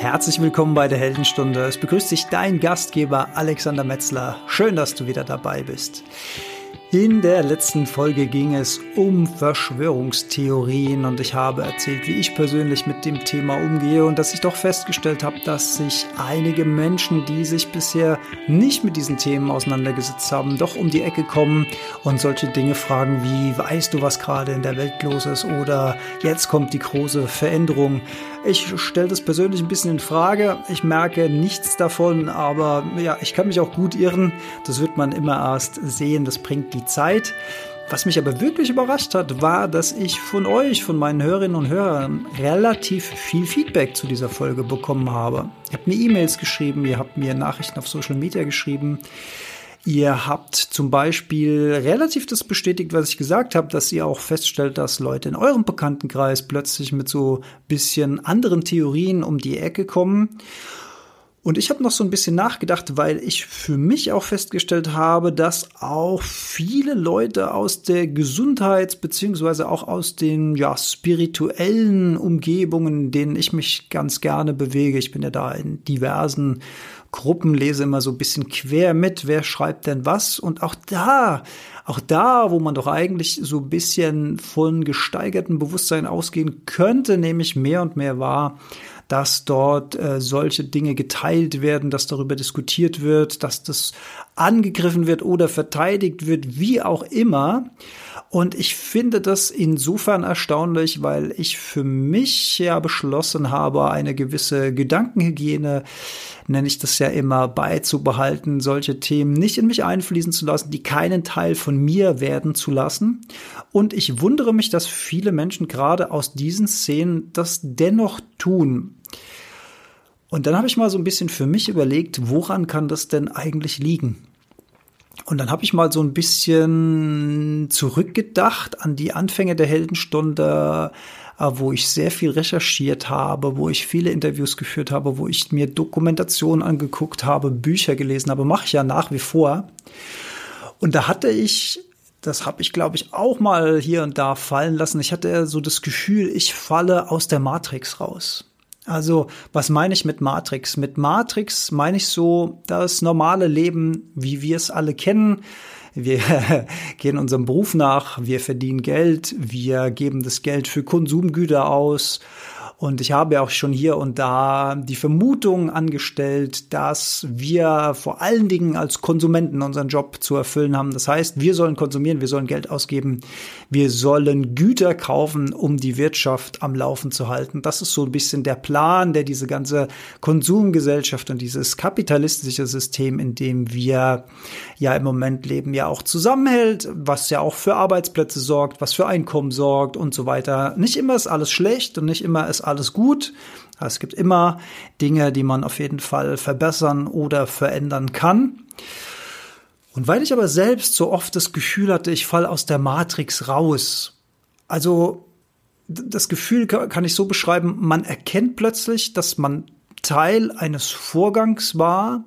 Herzlich willkommen bei der Heldenstunde. Es begrüßt dich dein Gastgeber Alexander Metzler. Schön, dass du wieder dabei bist. In der letzten Folge ging es um Verschwörungstheorien und ich habe erzählt, wie ich persönlich mit dem Thema umgehe und dass ich doch festgestellt habe, dass sich einige Menschen, die sich bisher nicht mit diesen Themen auseinandergesetzt haben, doch um die Ecke kommen und solche Dinge fragen wie, weißt du, was gerade in der Welt los ist oder jetzt kommt die große Veränderung. Ich stelle das persönlich ein bisschen in Frage. Ich merke nichts davon, aber ja, ich kann mich auch gut irren. Das wird man immer erst sehen. Das bringt die Zeit. Was mich aber wirklich überrascht hat, war, dass ich von euch, von meinen Hörerinnen und Hörern, relativ viel Feedback zu dieser Folge bekommen habe. Ihr habt mir E-Mails geschrieben, ihr habt mir Nachrichten auf Social Media geschrieben. Ihr habt zum Beispiel relativ das bestätigt, was ich gesagt habe, dass ihr auch feststellt, dass Leute in eurem Bekanntenkreis plötzlich mit so bisschen anderen Theorien um die Ecke kommen. Und ich habe noch so ein bisschen nachgedacht, weil ich für mich auch festgestellt habe, dass auch viele Leute aus der Gesundheits- beziehungsweise auch aus den ja, spirituellen Umgebungen, in denen ich mich ganz gerne bewege, ich bin ja da in diversen Gruppen, lese immer so ein bisschen quer mit, wer schreibt denn was. Und auch da, auch da, wo man doch eigentlich so ein bisschen von gesteigertem Bewusstsein ausgehen könnte, nehme ich mehr und mehr wahr, dass dort äh, solche Dinge geteilt werden, dass darüber diskutiert wird, dass das angegriffen wird oder verteidigt wird, wie auch immer. Und ich finde das insofern erstaunlich, weil ich für mich ja beschlossen habe, eine gewisse Gedankenhygiene, nenne ich das ja immer, beizubehalten, solche Themen nicht in mich einfließen zu lassen, die keinen Teil von mir werden zu lassen. Und ich wundere mich, dass viele Menschen gerade aus diesen Szenen das dennoch tun. Und dann habe ich mal so ein bisschen für mich überlegt, woran kann das denn eigentlich liegen? Und dann habe ich mal so ein bisschen zurückgedacht an die Anfänge der Heldenstunde, äh, wo ich sehr viel recherchiert habe, wo ich viele Interviews geführt habe, wo ich mir Dokumentationen angeguckt habe, Bücher gelesen habe, mache ich ja nach wie vor. Und da hatte ich, das habe ich glaube ich auch mal hier und da fallen lassen, ich hatte so das Gefühl, ich falle aus der Matrix raus. Also, was meine ich mit Matrix? Mit Matrix meine ich so das normale Leben, wie wir es alle kennen. Wir gehen unserem Beruf nach, wir verdienen Geld, wir geben das Geld für Konsumgüter aus und ich habe auch schon hier und da die Vermutung angestellt, dass wir vor allen Dingen als Konsumenten unseren Job zu erfüllen haben. Das heißt, wir sollen konsumieren, wir sollen Geld ausgeben, wir sollen Güter kaufen, um die Wirtschaft am Laufen zu halten. Das ist so ein bisschen der Plan, der diese ganze Konsumgesellschaft und dieses kapitalistische System, in dem wir ja im Moment leben, ja auch zusammenhält, was ja auch für Arbeitsplätze sorgt, was für Einkommen sorgt und so weiter. Nicht immer ist alles schlecht und nicht immer ist alles gut. Es gibt immer Dinge, die man auf jeden Fall verbessern oder verändern kann. Und weil ich aber selbst so oft das Gefühl hatte, ich falle aus der Matrix raus. Also das Gefühl kann ich so beschreiben, man erkennt plötzlich, dass man Teil eines Vorgangs war,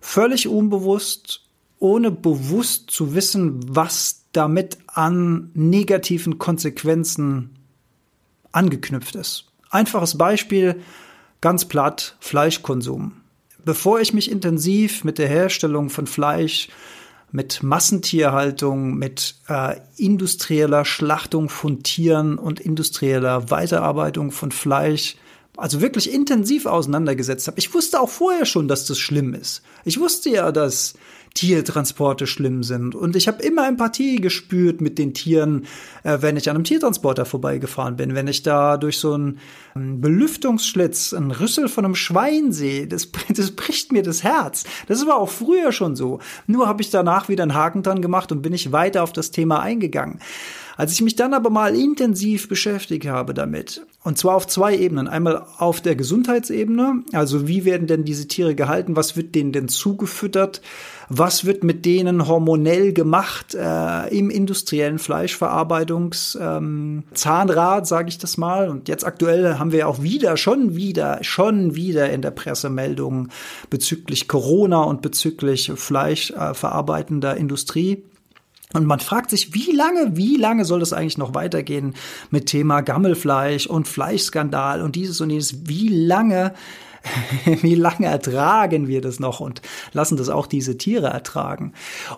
völlig unbewusst, ohne bewusst zu wissen, was damit an negativen Konsequenzen angeknüpft ist. Einfaches Beispiel, ganz platt, Fleischkonsum. Bevor ich mich intensiv mit der Herstellung von Fleisch, mit Massentierhaltung, mit äh, industrieller Schlachtung von Tieren und industrieller Weiterarbeitung von Fleisch, also wirklich intensiv auseinandergesetzt habe. Ich wusste auch vorher schon, dass das schlimm ist. Ich wusste ja, dass Tiertransporte schlimm sind. Und ich habe immer Empathie gespürt mit den Tieren, äh, wenn ich an einem Tiertransporter vorbeigefahren bin. Wenn ich da durch so einen Belüftungsschlitz einen Rüssel von einem Schwein sehe, das, das bricht mir das Herz. Das war auch früher schon so. Nur habe ich danach wieder einen Haken dran gemacht und bin ich weiter auf das Thema eingegangen. Als ich mich dann aber mal intensiv beschäftigt habe damit, und zwar auf zwei Ebenen. Einmal auf der Gesundheitsebene, also wie werden denn diese Tiere gehalten, was wird denen denn zugefüttert, was wird mit denen hormonell gemacht äh, im industriellen Fleischverarbeitungs ähm, sage ich das mal. Und jetzt aktuell haben wir auch wieder, schon wieder, schon wieder in der Presse Meldungen bezüglich Corona und bezüglich fleischverarbeitender äh, Industrie. Und man fragt sich, wie lange, wie lange soll das eigentlich noch weitergehen mit Thema Gammelfleisch und Fleischskandal und dieses und jenes? Wie lange, wie lange ertragen wir das noch und lassen das auch diese Tiere ertragen?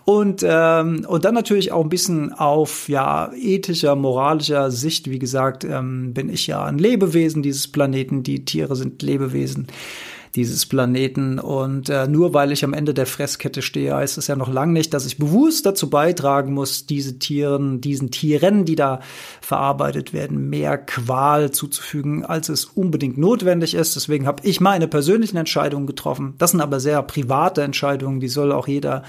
Und, ähm, und dann natürlich auch ein bisschen auf ja, ethischer, moralischer Sicht. Wie gesagt, ähm, bin ich ja ein Lebewesen dieses Planeten. Die Tiere sind Lebewesen dieses Planeten. Und äh, nur weil ich am Ende der Fresskette stehe, heißt es ja noch lange nicht, dass ich bewusst dazu beitragen muss, diese Tieren, diesen Tieren, die da verarbeitet werden, mehr Qual zuzufügen, als es unbedingt notwendig ist. Deswegen habe ich meine persönlichen Entscheidungen getroffen. Das sind aber sehr private Entscheidungen, die soll auch jeder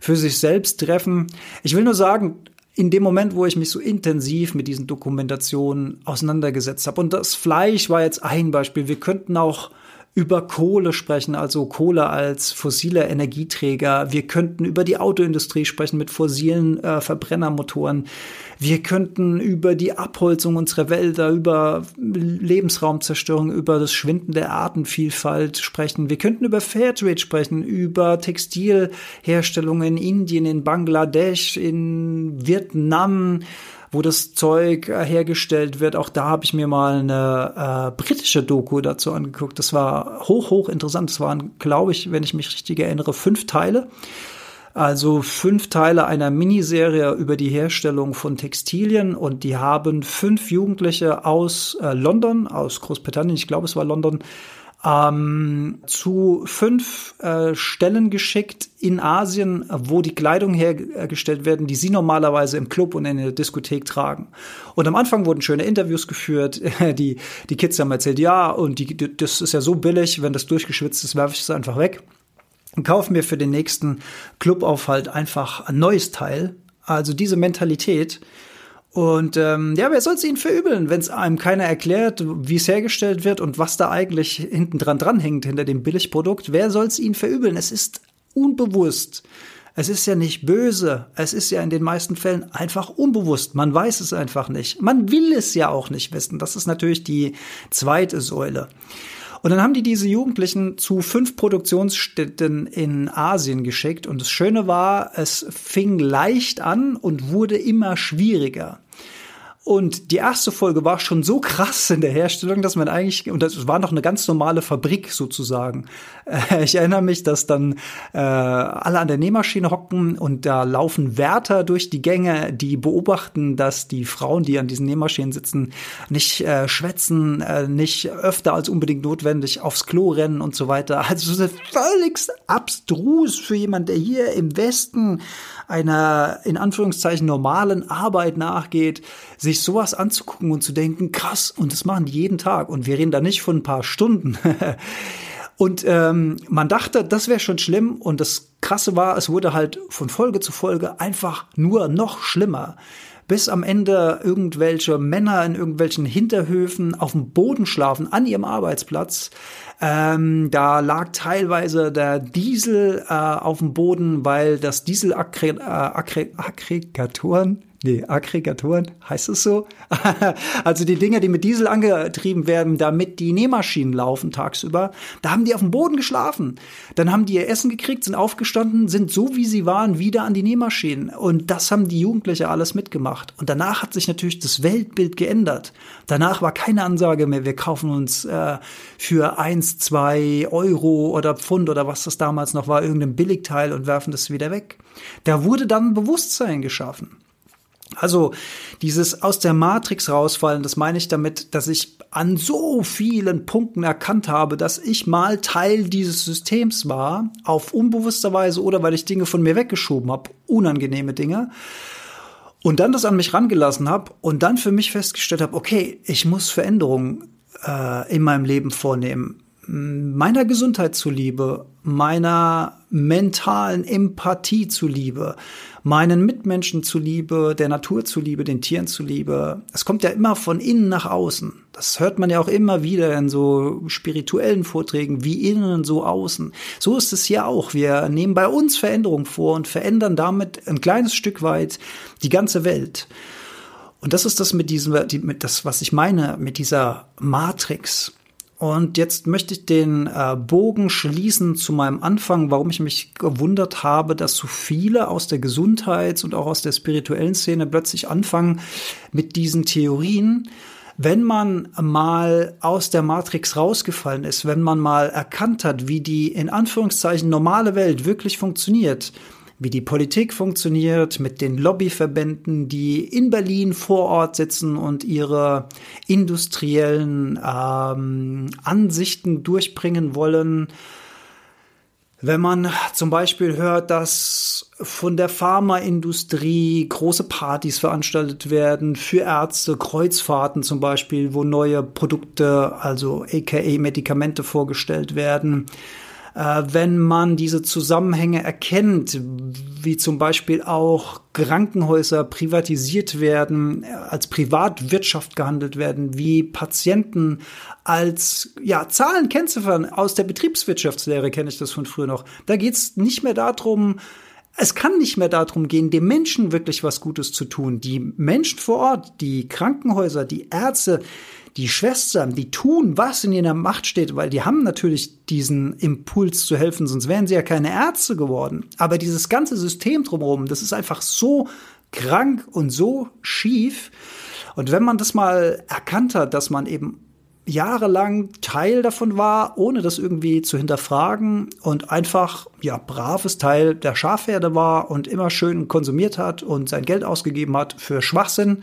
für sich selbst treffen. Ich will nur sagen, in dem Moment, wo ich mich so intensiv mit diesen Dokumentationen auseinandergesetzt habe. Und das Fleisch war jetzt ein Beispiel. Wir könnten auch über Kohle sprechen, also Kohle als fossile Energieträger. Wir könnten über die Autoindustrie sprechen mit fossilen äh, Verbrennermotoren. Wir könnten über die Abholzung unserer Wälder, über Lebensraumzerstörung, über das Schwinden der Artenvielfalt sprechen. Wir könnten über Fairtrade sprechen, über Textilherstellung in Indien, in Bangladesch, in Vietnam wo das Zeug äh, hergestellt wird. Auch da habe ich mir mal eine äh, britische Doku dazu angeguckt. Das war hoch, hoch interessant. Das waren, glaube ich, wenn ich mich richtig erinnere, fünf Teile. Also fünf Teile einer Miniserie über die Herstellung von Textilien und die haben fünf Jugendliche aus äh, London, aus Großbritannien, ich glaube es war London, ähm, zu fünf äh, Stellen geschickt in Asien, wo die Kleidung hergestellt werden, die sie normalerweise im Club und in der Diskothek tragen. Und am Anfang wurden schöne Interviews geführt. Die, die Kids haben erzählt, ja, und die, das ist ja so billig, wenn das durchgeschwitzt ist, werfe ich es einfach weg. Und kaufe mir für den nächsten Clubaufhalt einfach ein neues Teil. Also diese Mentalität, und ähm, ja, wer soll es ihnen verübeln, wenn es einem keiner erklärt, wie es hergestellt wird und was da eigentlich hinten dran dranhängt hinter dem Billigprodukt? Wer soll es ihnen verübeln? Es ist unbewusst. Es ist ja nicht böse. Es ist ja in den meisten Fällen einfach unbewusst. Man weiß es einfach nicht. Man will es ja auch nicht wissen. Das ist natürlich die zweite Säule. Und dann haben die diese Jugendlichen zu fünf Produktionsstätten in Asien geschickt. Und das Schöne war, es fing leicht an und wurde immer schwieriger. Und die erste Folge war schon so krass in der Herstellung, dass man eigentlich, und das war noch eine ganz normale Fabrik sozusagen. Äh, ich erinnere mich, dass dann äh, alle an der Nähmaschine hocken und da laufen Wärter durch die Gänge, die beobachten, dass die Frauen, die an diesen Nähmaschinen sitzen, nicht äh, schwätzen, äh, nicht öfter als unbedingt notwendig aufs Klo rennen und so weiter. Also so völlig abstrus für jemand, der hier im Westen einer in Anführungszeichen normalen Arbeit nachgeht, sich sowas anzugucken und zu denken, krass, und das machen die jeden Tag. Und wir reden da nicht von ein paar Stunden. und ähm, man dachte, das wäre schon schlimm. Und das Krasse war, es wurde halt von Folge zu Folge einfach nur noch schlimmer bis am Ende irgendwelche Männer in irgendwelchen Hinterhöfen auf dem Boden schlafen an ihrem Arbeitsplatz. Ähm, da lag teilweise der Diesel äh, auf dem Boden, weil das Dieselaggregatoren Nee, Aggregatoren, heißt es so? also die Dinge, die mit Diesel angetrieben werden, damit die Nähmaschinen laufen tagsüber, da haben die auf dem Boden geschlafen. Dann haben die ihr Essen gekriegt, sind aufgestanden, sind so wie sie waren wieder an die Nähmaschinen. Und das haben die Jugendliche alles mitgemacht. Und danach hat sich natürlich das Weltbild geändert. Danach war keine Ansage mehr, wir kaufen uns äh, für eins, zwei Euro oder Pfund oder was das damals noch war, irgendein Billigteil und werfen das wieder weg. Da wurde dann Bewusstsein geschaffen. Also dieses aus der Matrix rausfallen, das meine ich damit, dass ich an so vielen Punkten erkannt habe, dass ich mal Teil dieses Systems war, auf unbewusster Weise oder weil ich Dinge von mir weggeschoben habe, unangenehme Dinge. Und dann das an mich rangelassen habe und dann für mich festgestellt habe, okay, ich muss Veränderungen äh, in meinem Leben vornehmen meiner Gesundheit zuliebe, meiner mentalen Empathie zuliebe, meinen Mitmenschen zuliebe, der Natur zuliebe, den Tieren zuliebe. Es kommt ja immer von innen nach außen. Das hört man ja auch immer wieder in so spirituellen Vorträgen, wie innen, so außen. So ist es hier auch. Wir nehmen bei uns Veränderung vor und verändern damit ein kleines Stück weit die ganze Welt. Und das ist das mit diesem, mit das, was ich meine, mit dieser Matrix. Und jetzt möchte ich den äh, Bogen schließen zu meinem Anfang, warum ich mich gewundert habe, dass so viele aus der Gesundheits- und auch aus der spirituellen Szene plötzlich anfangen mit diesen Theorien. Wenn man mal aus der Matrix rausgefallen ist, wenn man mal erkannt hat, wie die in Anführungszeichen normale Welt wirklich funktioniert, wie die Politik funktioniert, mit den Lobbyverbänden, die in Berlin vor Ort sitzen und ihre industriellen ähm, Ansichten durchbringen wollen. Wenn man zum Beispiel hört, dass von der Pharmaindustrie große Partys veranstaltet werden für Ärzte, Kreuzfahrten zum Beispiel, wo neue Produkte, also aka Medikamente vorgestellt werden, äh, wenn man diese Zusammenhänge erkennt, wie zum Beispiel auch Krankenhäuser privatisiert werden, äh, als Privatwirtschaft gehandelt werden, wie Patienten als ja, Zahlen kennziffern. Aus der Betriebswirtschaftslehre kenne ich das von früher noch. Da geht es nicht mehr darum, es kann nicht mehr darum gehen, dem Menschen wirklich was Gutes zu tun. Die Menschen vor Ort, die Krankenhäuser, die Ärzte, die Schwestern, die tun, was in ihrer Macht steht, weil die haben natürlich diesen Impuls zu helfen, sonst wären sie ja keine Ärzte geworden. Aber dieses ganze System drumherum, das ist einfach so krank und so schief. Und wenn man das mal erkannt hat, dass man eben jahrelang Teil davon war, ohne das irgendwie zu hinterfragen und einfach, ja, braves Teil der Schafherde war und immer schön konsumiert hat und sein Geld ausgegeben hat für Schwachsinn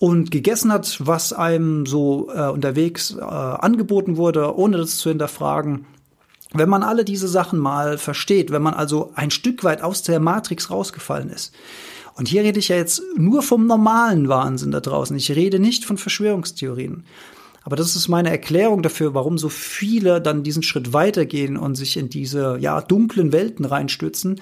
und gegessen hat, was einem so äh, unterwegs äh, angeboten wurde, ohne das zu hinterfragen. Wenn man alle diese Sachen mal versteht, wenn man also ein Stück weit aus der Matrix rausgefallen ist, und hier rede ich ja jetzt nur vom normalen Wahnsinn da draußen, ich rede nicht von Verschwörungstheorien. Aber das ist meine Erklärung dafür, warum so viele dann diesen Schritt weitergehen und sich in diese ja dunklen Welten reinstürzen,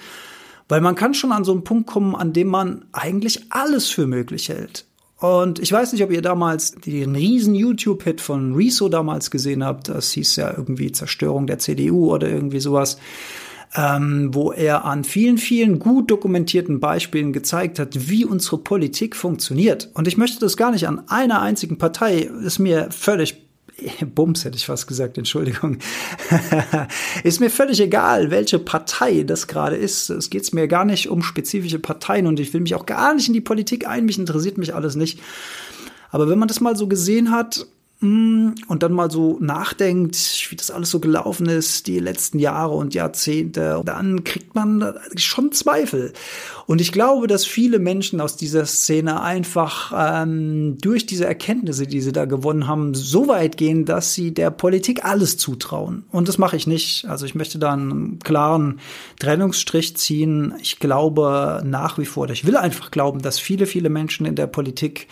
weil man kann schon an so einen Punkt kommen, an dem man eigentlich alles für möglich hält. Und ich weiß nicht, ob ihr damals den riesen YouTube-Hit von Rezo damals gesehen habt. Das hieß ja irgendwie Zerstörung der CDU oder irgendwie sowas. Ähm, wo er an vielen, vielen gut dokumentierten Beispielen gezeigt hat, wie unsere Politik funktioniert. Und ich möchte das gar nicht an einer einzigen Partei, ist mir völlig Bums hätte ich fast gesagt, Entschuldigung. ist mir völlig egal, welche Partei das gerade ist. Es geht mir gar nicht um spezifische Parteien und ich will mich auch gar nicht in die Politik ein. Mich interessiert mich alles nicht. Aber wenn man das mal so gesehen hat, und dann mal so nachdenkt, wie das alles so gelaufen ist, die letzten Jahre und Jahrzehnte, dann kriegt man schon Zweifel. Und ich glaube, dass viele Menschen aus dieser Szene einfach ähm, durch diese Erkenntnisse, die sie da gewonnen haben, so weit gehen, dass sie der Politik alles zutrauen. Und das mache ich nicht. Also ich möchte da einen klaren Trennungsstrich ziehen. Ich glaube nach wie vor, ich will einfach glauben, dass viele, viele Menschen in der Politik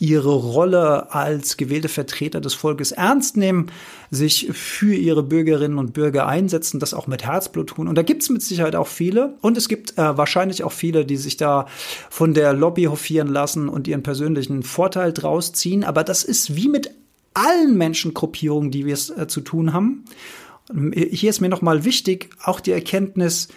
ihre Rolle als gewählte Vertreter des Volkes ernst nehmen, sich für ihre Bürgerinnen und Bürger einsetzen, das auch mit Herzblut tun. Und da gibt es mit Sicherheit auch viele. Und es gibt äh, wahrscheinlich auch viele, die sich da von der Lobby hofieren lassen und ihren persönlichen Vorteil draus ziehen. Aber das ist wie mit allen Menschengruppierungen, die wir es äh, zu tun haben. Hier ist mir nochmal wichtig, auch die Erkenntnis,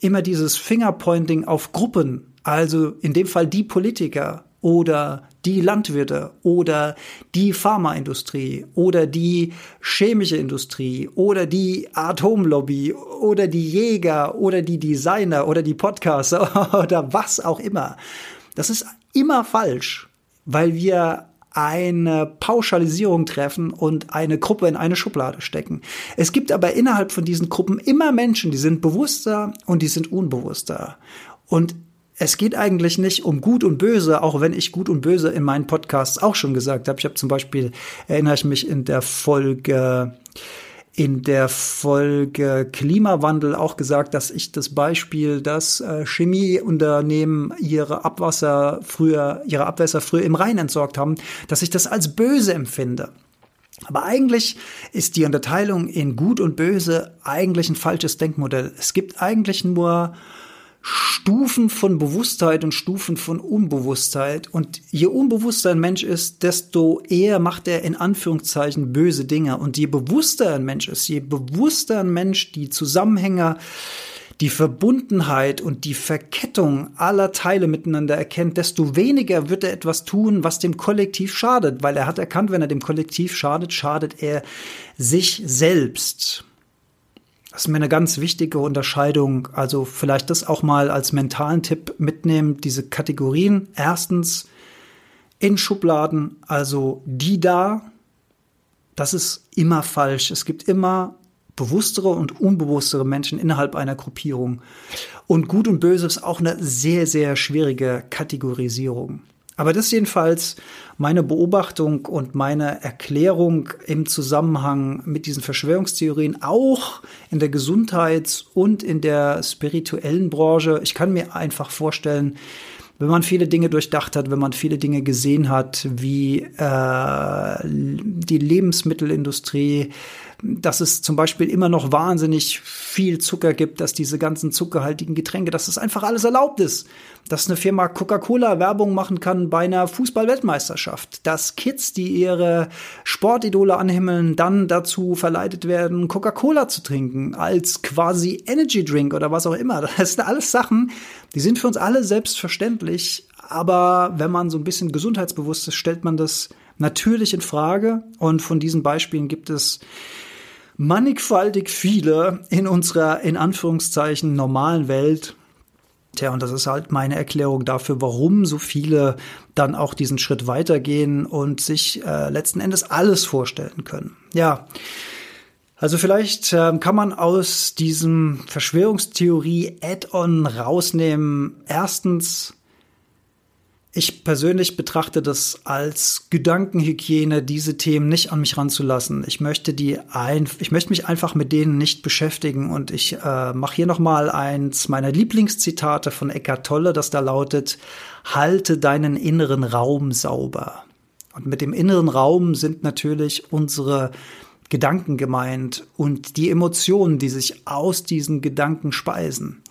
immer dieses Fingerpointing auf Gruppen, also in dem Fall die Politiker oder die Landwirte oder die Pharmaindustrie oder die chemische Industrie oder die Atomlobby oder die Jäger oder die Designer oder die Podcaster oder was auch immer. Das ist immer falsch, weil wir eine Pauschalisierung treffen und eine Gruppe in eine Schublade stecken. Es gibt aber innerhalb von diesen Gruppen immer Menschen, die sind bewusster und die sind unbewusster. Und es geht eigentlich nicht um Gut und Böse, auch wenn ich Gut und Böse in meinen Podcasts auch schon gesagt habe. Ich habe zum Beispiel, erinnere ich mich in der Folge, in der Folge Klimawandel auch gesagt, dass ich das Beispiel, dass äh, Chemieunternehmen ihre Abwasser früher, ihre Abwässer früher im Rhein entsorgt haben, dass ich das als böse empfinde. Aber eigentlich ist die Unterteilung in Gut und Böse eigentlich ein falsches Denkmodell. Es gibt eigentlich nur Stufen von Bewusstheit und Stufen von Unbewusstheit. Und je unbewusster ein Mensch ist, desto eher macht er in Anführungszeichen böse Dinge. Und je bewusster ein Mensch ist, je bewusster ein Mensch die Zusammenhänge die Verbundenheit und die Verkettung aller Teile miteinander erkennt, desto weniger wird er etwas tun, was dem Kollektiv schadet, weil er hat erkannt, wenn er dem Kollektiv schadet, schadet er sich selbst. Das ist mir eine ganz wichtige Unterscheidung. Also vielleicht das auch mal als mentalen Tipp mitnehmen, diese Kategorien. Erstens in Schubladen, also die da, das ist immer falsch. Es gibt immer bewusstere und unbewusstere Menschen innerhalb einer Gruppierung. Und gut und böse ist auch eine sehr, sehr schwierige Kategorisierung. Aber das ist jedenfalls meine Beobachtung und meine Erklärung im Zusammenhang mit diesen Verschwörungstheorien, auch in der Gesundheits- und in der spirituellen Branche. Ich kann mir einfach vorstellen, wenn man viele Dinge durchdacht hat, wenn man viele Dinge gesehen hat, wie äh, die Lebensmittelindustrie, dass es zum Beispiel immer noch wahnsinnig viel Zucker gibt, dass diese ganzen zuckerhaltigen Getränke, dass das einfach alles erlaubt ist. Dass eine Firma Coca-Cola Werbung machen kann bei einer Fußball-Weltmeisterschaft. Dass Kids, die ihre Sportidole anhimmeln, dann dazu verleitet werden, Coca-Cola zu trinken als quasi Energy Drink oder was auch immer. Das sind alles Sachen, die sind für uns alle selbstverständlich. Aber wenn man so ein bisschen gesundheitsbewusst ist, stellt man das natürlich in Frage. Und von diesen Beispielen gibt es mannigfaltig viele in unserer, in Anführungszeichen, normalen Welt. Tja, und das ist halt meine Erklärung dafür, warum so viele dann auch diesen Schritt weitergehen und sich äh, letzten Endes alles vorstellen können. Ja. Also vielleicht äh, kann man aus diesem Verschwörungstheorie Add-on rausnehmen. Erstens, ich persönlich betrachte das als Gedankenhygiene, diese Themen nicht an mich ranzulassen. Ich möchte die ein, ich möchte mich einfach mit denen nicht beschäftigen und ich äh, mache hier noch mal eins meiner Lieblingszitate von Eckhart Tolle, das da lautet: Halte deinen inneren Raum sauber. Und mit dem inneren Raum sind natürlich unsere Gedanken gemeint und die Emotionen, die sich aus diesen Gedanken speisen.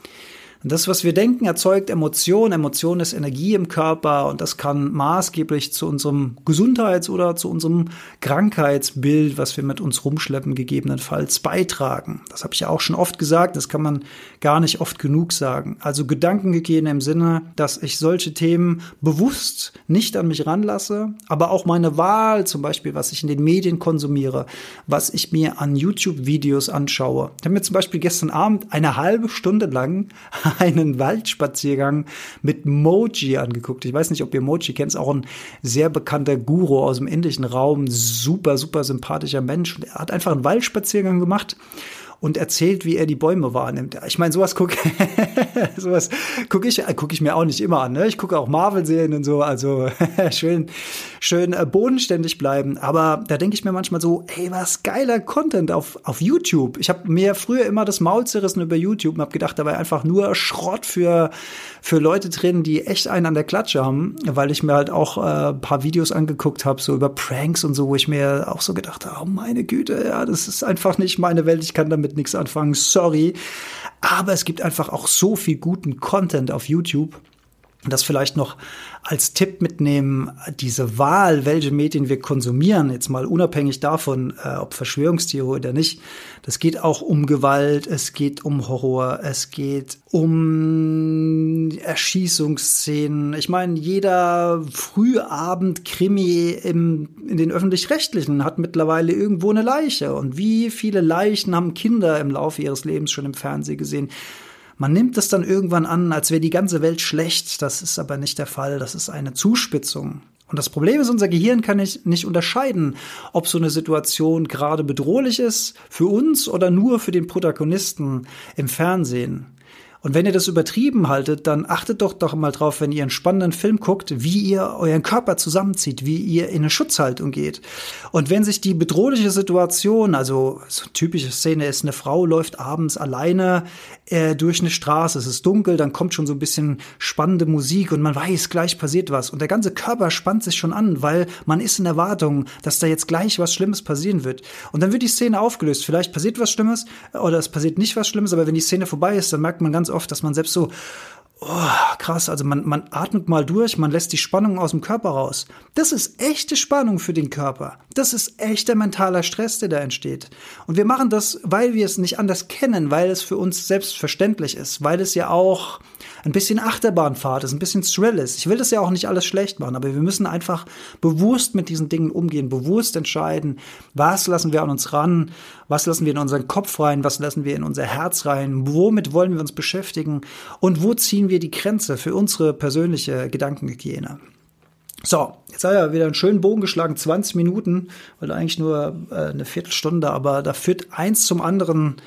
Und das, was wir denken, erzeugt Emotion. Emotion ist Energie im Körper und das kann maßgeblich zu unserem Gesundheits- oder zu unserem Krankheitsbild, was wir mit uns rumschleppen, gegebenenfalls beitragen. Das habe ich ja auch schon oft gesagt, das kann man gar nicht oft genug sagen. Also Gedankenhygiene im Sinne, dass ich solche Themen bewusst nicht an mich ranlasse, aber auch meine Wahl, zum Beispiel, was ich in den Medien konsumiere, was ich mir an YouTube-Videos anschaue. Ich habe mir zum Beispiel gestern Abend eine halbe Stunde lang einen Waldspaziergang mit Moji angeguckt. Ich weiß nicht, ob ihr Moji kennt, auch ein sehr bekannter Guru aus dem indischen Raum, super, super sympathischer Mensch. Und er hat einfach einen Waldspaziergang gemacht und erzählt, wie er die Bäume wahrnimmt. Ich meine, sowas gucke sowas guck ich, guck ich mir auch nicht immer an. Ne? Ich gucke auch Marvel-Serien und so, also schön, schön äh, bodenständig bleiben. Aber da denke ich mir manchmal so, hey, was geiler Content auf, auf YouTube. Ich habe mir früher immer das Maul zerrissen über YouTube und habe gedacht, da war einfach nur Schrott für, für Leute drin, die echt einen an der Klatsche haben, weil ich mir halt auch äh, paar Videos angeguckt habe, so über Pranks und so, wo ich mir auch so gedacht habe, oh meine Güte, ja, das ist einfach nicht meine Welt, ich kann damit damit nichts anfangen, sorry. Aber es gibt einfach auch so viel guten Content auf YouTube. Das vielleicht noch als Tipp mitnehmen, diese Wahl, welche Medien wir konsumieren, jetzt mal unabhängig davon, äh, ob Verschwörungstheorie oder nicht, das geht auch um Gewalt, es geht um Horror, es geht um Erschießungsszenen. Ich meine, jeder Frühabend-Krimi in den öffentlich-rechtlichen hat mittlerweile irgendwo eine Leiche. Und wie viele Leichen haben Kinder im Laufe ihres Lebens schon im Fernsehen gesehen? Man nimmt es dann irgendwann an, als wäre die ganze Welt schlecht. Das ist aber nicht der Fall. Das ist eine Zuspitzung. Und das Problem ist, unser Gehirn kann nicht, nicht unterscheiden, ob so eine Situation gerade bedrohlich ist für uns oder nur für den Protagonisten im Fernsehen. Und wenn ihr das übertrieben haltet, dann achtet doch doch mal drauf, wenn ihr einen spannenden Film guckt, wie ihr euren Körper zusammenzieht, wie ihr in eine Schutzhaltung geht. Und wenn sich die bedrohliche Situation, also so typische Szene ist, eine Frau läuft abends alleine äh, durch eine Straße, es ist dunkel, dann kommt schon so ein bisschen spannende Musik und man weiß, gleich passiert was. Und der ganze Körper spannt sich schon an, weil man ist in Erwartung, dass da jetzt gleich was Schlimmes passieren wird. Und dann wird die Szene aufgelöst. Vielleicht passiert was Schlimmes oder es passiert nicht was Schlimmes, aber wenn die Szene vorbei ist, dann merkt man ganz oft, dass man selbst so oh, krass, also man, man atmet mal durch, man lässt die Spannung aus dem Körper raus. Das ist echte Spannung für den Körper. Das ist echter mentaler Stress, der da entsteht. Und wir machen das, weil wir es nicht anders kennen, weil es für uns selbstverständlich ist, weil es ja auch ein bisschen Achterbahnfahrt ist, ein bisschen Thrill ist. Ich will das ja auch nicht alles schlecht machen, aber wir müssen einfach bewusst mit diesen Dingen umgehen, bewusst entscheiden, was lassen wir an uns ran, was lassen wir in unseren Kopf rein, was lassen wir in unser Herz rein, womit wollen wir uns beschäftigen und wo ziehen wir die Grenze für unsere persönliche Gedankenhygiene. So, jetzt habe ich ja wieder einen schönen Bogen geschlagen, 20 Minuten, weil eigentlich nur äh, eine Viertelstunde, aber da führt eins zum anderen.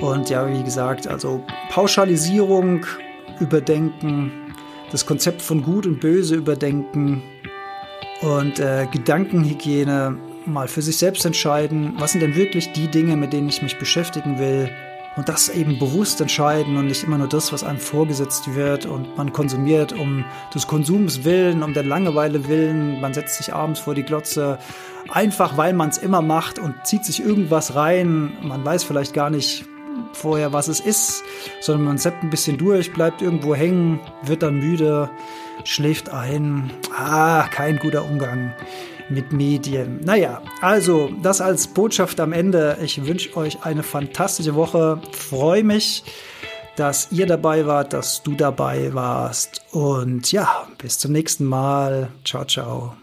Und ja, wie gesagt, also Pauschalisierung überdenken, das Konzept von Gut und Böse überdenken und äh, Gedankenhygiene mal für sich selbst entscheiden, was sind denn wirklich die Dinge, mit denen ich mich beschäftigen will und das eben bewusst entscheiden und nicht immer nur das, was einem vorgesetzt wird und man konsumiert um des Konsums willen, um der Langeweile willen, man setzt sich abends vor die Glotze, einfach weil man es immer macht und zieht sich irgendwas rein, man weiß vielleicht gar nicht, vorher, was es ist, sondern man seppt ein bisschen durch, bleibt irgendwo hängen, wird dann müde, schläft ein. Ah, kein guter Umgang mit Medien. Naja, also das als Botschaft am Ende. Ich wünsche euch eine fantastische Woche. Freue mich, dass ihr dabei wart, dass du dabei warst. Und ja, bis zum nächsten Mal. Ciao, ciao.